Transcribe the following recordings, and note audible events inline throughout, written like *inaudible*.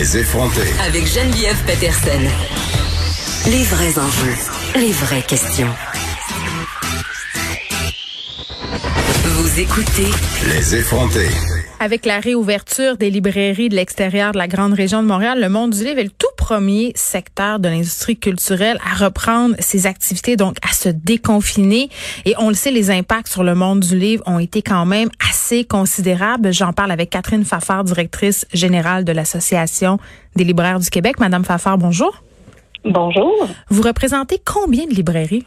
Les effronter. avec Geneviève Peterson. Les vrais enjeux, les vraies questions. Vous écoutez Les effronter. Avec la réouverture des librairies de l'extérieur de la grande région de Montréal, le monde du livre est le tout premier secteur de l'industrie culturelle à reprendre ses activités, donc à se déconfiner. Et on le sait, les impacts sur le monde du livre ont été quand même assez considérables. J'en parle avec Catherine Fafard, directrice générale de l'Association des libraires du Québec. Madame Fafard, bonjour. Bonjour. Vous représentez combien de librairies?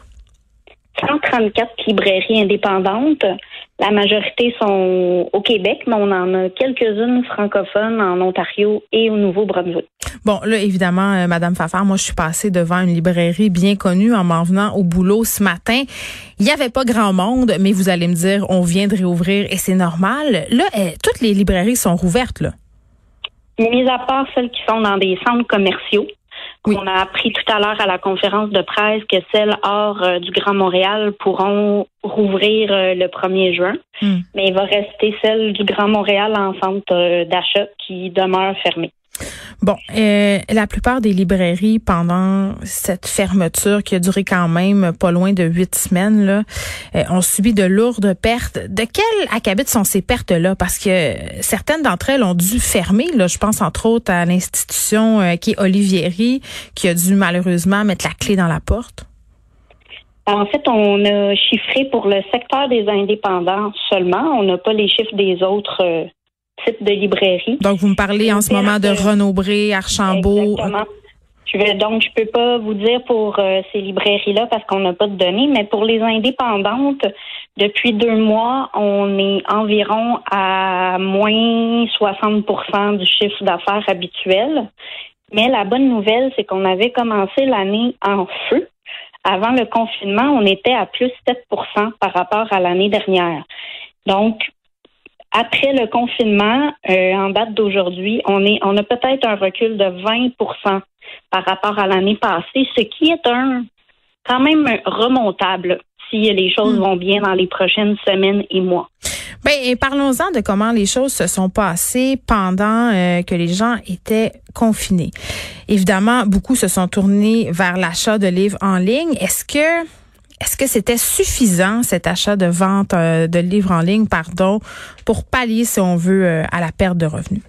134 librairies indépendantes. La majorité sont au Québec, mais on en a quelques-unes francophones en Ontario et au Nouveau-Brunswick. Bon, là, évidemment, euh, Madame Fafard, moi, je suis passée devant une librairie bien connue en m'en venant au boulot ce matin. Il n'y avait pas grand monde, mais vous allez me dire, on vient de réouvrir et c'est normal. Là, euh, toutes les librairies sont rouvertes, là. Mis à part celles qui sont dans des centres commerciaux, Oui. on a appris tout à l'heure à la conférence de presse que celles hors euh, du Grand Montréal pourront rouvrir euh, le 1er juin, Hmm. mais il va rester celles du Grand Montréal en centre euh, d'achat qui demeurent fermées. Bon, euh, la plupart des librairies pendant cette fermeture qui a duré quand même pas loin de huit semaines là, euh, ont subi de lourdes pertes. De quel acabit sont ces pertes-là? Parce que certaines d'entre elles ont dû fermer. Là, je pense entre autres à l'institution euh, qui est Olivieri, qui a dû malheureusement mettre la clé dans la porte. En fait, on a chiffré pour le secteur des indépendants seulement. On n'a pas les chiffres des autres de. Donc vous me parlez en ce moment de Renaud-Bré, Archambault. Exactement. Je vais donc je peux pas vous dire pour euh, ces librairies-là parce qu'on n'a pas de données, mais pour les indépendantes, depuis deux mois, on est environ à moins 60% du chiffre d'affaires habituel. Mais la bonne nouvelle, c'est qu'on avait commencé l'année en feu. Avant le confinement, on était à plus 7% par rapport à l'année dernière. Donc, après le confinement, euh, en date d'aujourd'hui, on est, on a peut-être un recul de 20% par rapport à l'année passée, ce qui est un quand même remontable si les choses vont bien dans les prochaines semaines et mois. Ben, et parlons-en de comment les choses se sont passées pendant euh, que les gens étaient confinés. Évidemment, beaucoup se sont tournés vers l'achat de livres en ligne. Est-ce que est-ce que c'était suffisant cet achat de vente euh, de livres en ligne, pardon, pour pallier, si on veut, euh, à la perte de revenus?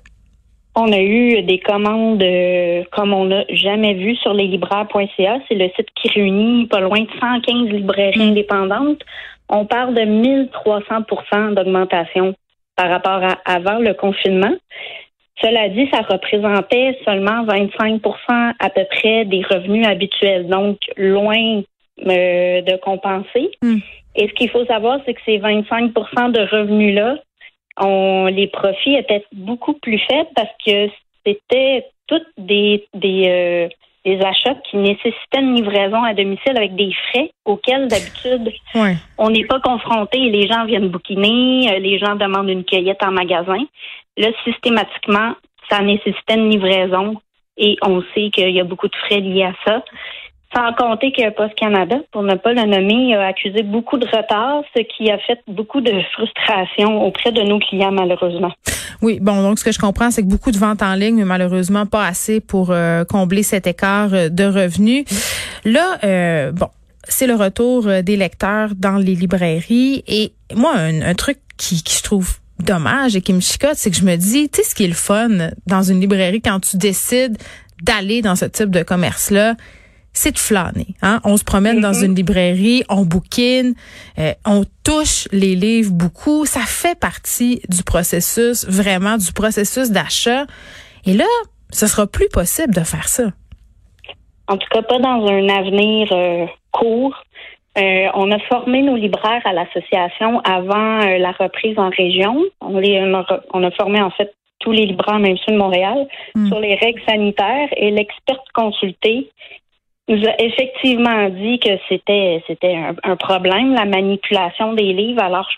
On a eu des commandes euh, comme on n'a jamais vu sur leslibraires.ca. C'est le site qui réunit pas loin de 115 librairies indépendantes. On parle de 1300% d'augmentation par rapport à avant le confinement. Cela dit, ça représentait seulement 25% à peu près des revenus habituels, donc loin euh, de compenser. Hmm. Et ce qu'il faut savoir, c'est que ces 25% de revenus-là, on, les profits étaient beaucoup plus faibles parce que c'était toutes des, des, euh, des achats qui nécessitaient une livraison à domicile avec des frais auxquels d'habitude Ouais. on n'est pas confronté. Les gens viennent bouquiner, euh, les gens demandent une cueillette en magasin. Là, systématiquement, ça nécessitait une livraison et on sait qu'il y a beaucoup de frais liés à ça. Sans compter que Post Canada, pour ne pas le nommer, a accusé beaucoup de retard, ce qui a fait beaucoup de frustration auprès de nos clients, malheureusement. Oui, bon, donc ce que je comprends, c'est que beaucoup de ventes en ligne, mais malheureusement pas assez pour euh, combler cet écart euh, de revenus. Là, euh, bon, c'est le retour euh, des lecteurs dans les librairies. Et moi, un, un truc qui, qui je trouve dommage et qui me chicote, c'est que je me dis, tu sais, ce qui est le fun dans une librairie quand tu décides d'aller dans ce type de commerce-là, c'est de flâner. Hein? On se promène dans une librairie, on bouquine, euh, on touche les livres beaucoup. Ça fait partie du processus, vraiment du processus d'achat. Et là, ce sera plus possible de faire ça. En tout cas, pas dans un avenir euh, court. Euh, on a formé nos libraires à l'association avant euh, la reprise en région. On, les, on, a, on a formé en fait tous les libraires, même ceux de Montréal, Mm. sur les règles sanitaires. Et l'experte consultée nous a effectivement dit que c'était c'était un, un problème, la manipulation des livres. Alors,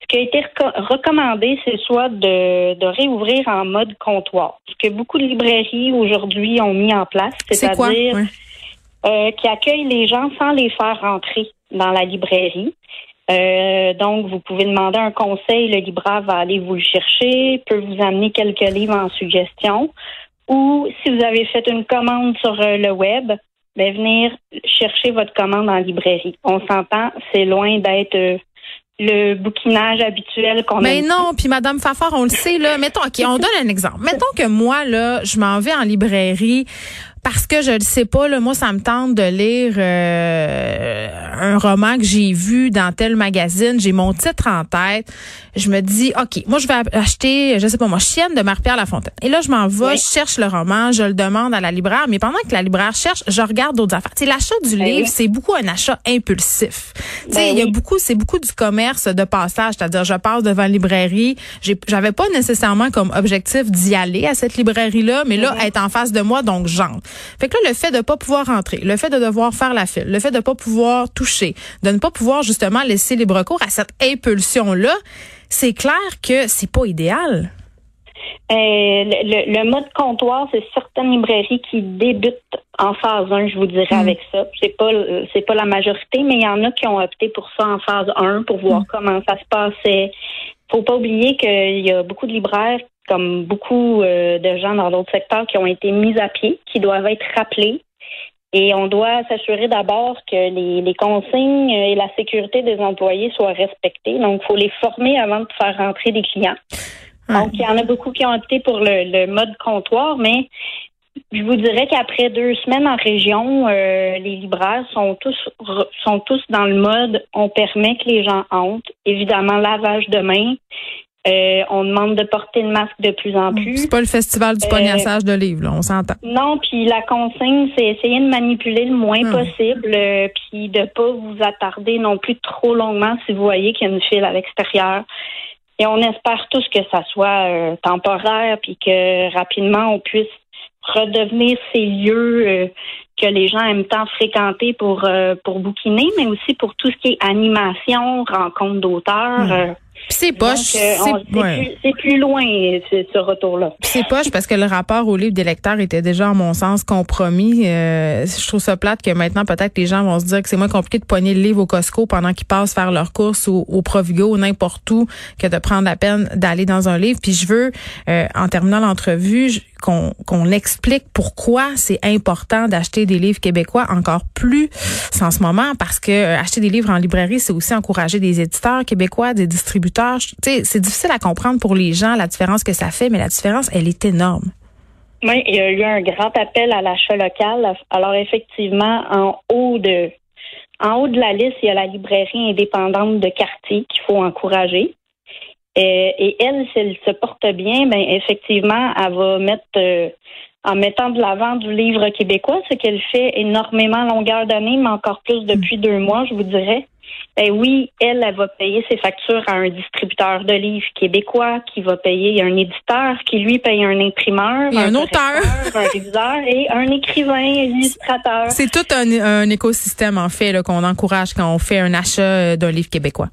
ce qui a été reco- recommandé, c'est soit de, de réouvrir en mode comptoir. Ce que beaucoup de librairies aujourd'hui ont mis en place, c'est-à-dire euh, qui accueille les gens sans les faire rentrer dans la librairie. Euh, donc, vous pouvez demander un conseil, le libraire va aller vous le chercher, peut vous amener quelques livres en suggestion. Ou si vous avez fait une commande sur euh, le web, ben, venir chercher votre commande en librairie. On s'entend, c'est loin d'être euh, le bouquinage habituel qu'on Mais aime. non, puis Madame Fafard, on le sait là. Mettons, ok, on *laughs* donne un exemple. Mettons que moi là, je m'en vais en librairie parce que je ne sais pas là. Moi, ça me tente de lire euh, un roman que j'ai vu dans tel magazine. J'ai mon titre en tête. Je me dis, ok, moi je vais acheter, je sais pas moi, Chienne de Marie-Pierre Lafontaine. Et là, je m'en vais, Oui. je cherche le roman, je le demande à la libraire. Mais pendant que la libraire cherche, je regarde d'autres affaires. L'achat du Ben livre, c'est beaucoup un achat impulsif. Tu sais, Ben il y a beaucoup, c'est beaucoup du commerce de passage, c'est-à-dire je passe devant une librairie, j'avais pas nécessairement comme objectif d'y aller à cette librairie-là, mais là, elle est en face de moi, donc j'entre. Fait que là, le fait de pas pouvoir rentrer, le fait de devoir faire la file, le fait de pas pouvoir toucher, de ne pas pouvoir justement laisser libre cours à cette impulsion-là, c'est clair que c'est pas idéal. Euh, le, le- le mode comptoir, c'est certaines librairies qui débutent en phase 1, je vous dirais, Mm. avec ça. C'est pas euh, c'est pas la majorité, mais il y en a qui ont opté pour ça en phase 1 pour voir comment ça se passait. Faut pas oublier qu'il y a beaucoup de libraires, comme beaucoup euh, de gens dans d'autres secteurs, qui ont été mis à pied, qui doivent être rappelés. Et on doit s'assurer d'abord que les, les consignes et la sécurité des employés soient respectées. Donc, il faut les former avant de faire rentrer des clients. Ouais. Donc, il y en a beaucoup qui ont opté pour le, le mode comptoir, mais je vous dirais qu'après deux semaines en région, euh, les libraires sont tous sont tous dans le mode on permet que les gens entrent. Évidemment, lavage de mains. Euh, on demande de porter le masque de plus en plus. C'est pas le festival du Euh, pognassage de livres, là, on s'entend. Non, puis la consigne, c'est essayer de manipuler le moins Hmm. possible, euh, puis de pas vous attarder non plus trop longuement si vous voyez qu'il y a une file à l'extérieur. Et on espère tous que ça soit temporaire, puis que rapidement on puisse redevenir ces lieux euh, que les gens aiment tant fréquenter pour euh, pour bouquiner, mais aussi pour tout ce qui est animation, rencontre d'auteurs. Hmm. euh, c'est poche, c'est ouais. plus, loin euh, ce, retour-là. C'est poche parce que le rapport au livre des lecteurs était déjà, à mon sens, compromis. Euh, je trouve ça plate que maintenant, peut-être, les gens vont se dire que c'est moins compliqué de pogner le livre au Costco pendant qu'ils passent faire leurs courses ou au Provigo ou n'importe où que de prendre la peine d'aller dans un livre. Puis je veux, euh, en terminant l'entrevue, je- qu'on qu'on explique pourquoi c'est important d'acheter des livres québécois encore plus en ce moment parce que euh, acheter des livres en librairie, c'est aussi encourager des éditeurs québécois, des distributeurs. C'est difficile à comprendre pour les gens la différence que ça fait, mais la différence, elle est énorme. Oui, il y a eu un grand appel à l'achat local. Alors effectivement, en haut de en haut de la liste, il y a la librairie indépendante de quartier qu'il faut encourager. Euh, et elle, si elle se porte bien, ben effectivement, elle va mettre euh, en mettant de l'avant du livre québécois, ce qu'elle fait énormément longueur d'année, mais encore plus depuis deux mois, je vous dirais. Ben oui, elle, elle va payer ses factures à un distributeur de livres québécois qui va payer un éditeur qui lui paye un imprimeur, Et un auteur. un réviseur et un écrivain, un illustrateur. C'est tout un, un écosystème, en fait, qu'on encourage quand on fait un achat euh, d'un livre québécois.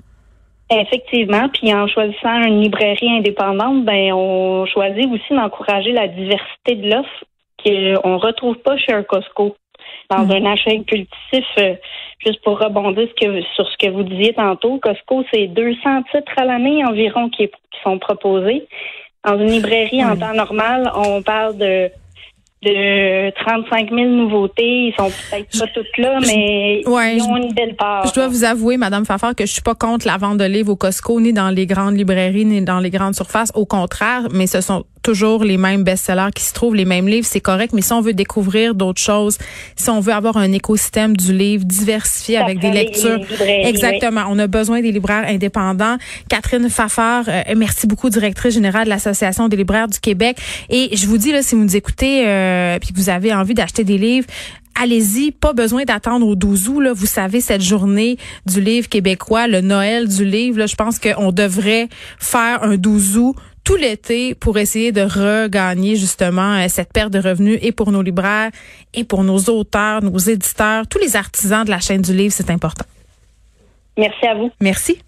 Effectivement, puis en choisissant une librairie indépendante, ben on choisit aussi d'encourager la diversité de l'offre qu'on retrouve pas chez un Costco. Dans Mm. un achat impulsif, euh, juste pour rebondir sur ce que vous disiez tantôt, Costco, c'est 200 titres à l'année environ qui, qui sont proposés. Dans une librairie en temps normal, on parle de de 35 000 nouveautés. Ils sont peut-être pas toutes là, mais Ouais, ils ont je- une belle part. Je dois vous avouer, Madame Fafard, que je suis pas contre la vente de livres au Costco, ni dans les grandes librairies, ni dans les grandes surfaces. Au contraire, mais ce sont toujours les mêmes best-sellers qui se trouvent, les mêmes livres, c'est correct. Mais si on veut découvrir d'autres choses, si on veut avoir un écosystème du livre diversifié Ça avec des lectures, oui. exactement. On a besoin des libraires indépendants. Catherine Fafard, euh, merci beaucoup, directrice générale de l'Association des libraires du Québec. Et je vous dis là, si vous nous écoutez, euh, puis que vous avez envie d'acheter des livres. Allez-y, pas besoin d'attendre au 12 août. Là. Vous savez, cette journée du livre québécois, le Noël du livre, là, je pense qu'on devrait faire un 12 août tout l'été pour essayer de regagner justement euh, cette perte de revenus et pour nos libraires et pour nos auteurs, nos éditeurs, tous les artisans de la chaîne du livre, c'est important. Merci à vous. Merci.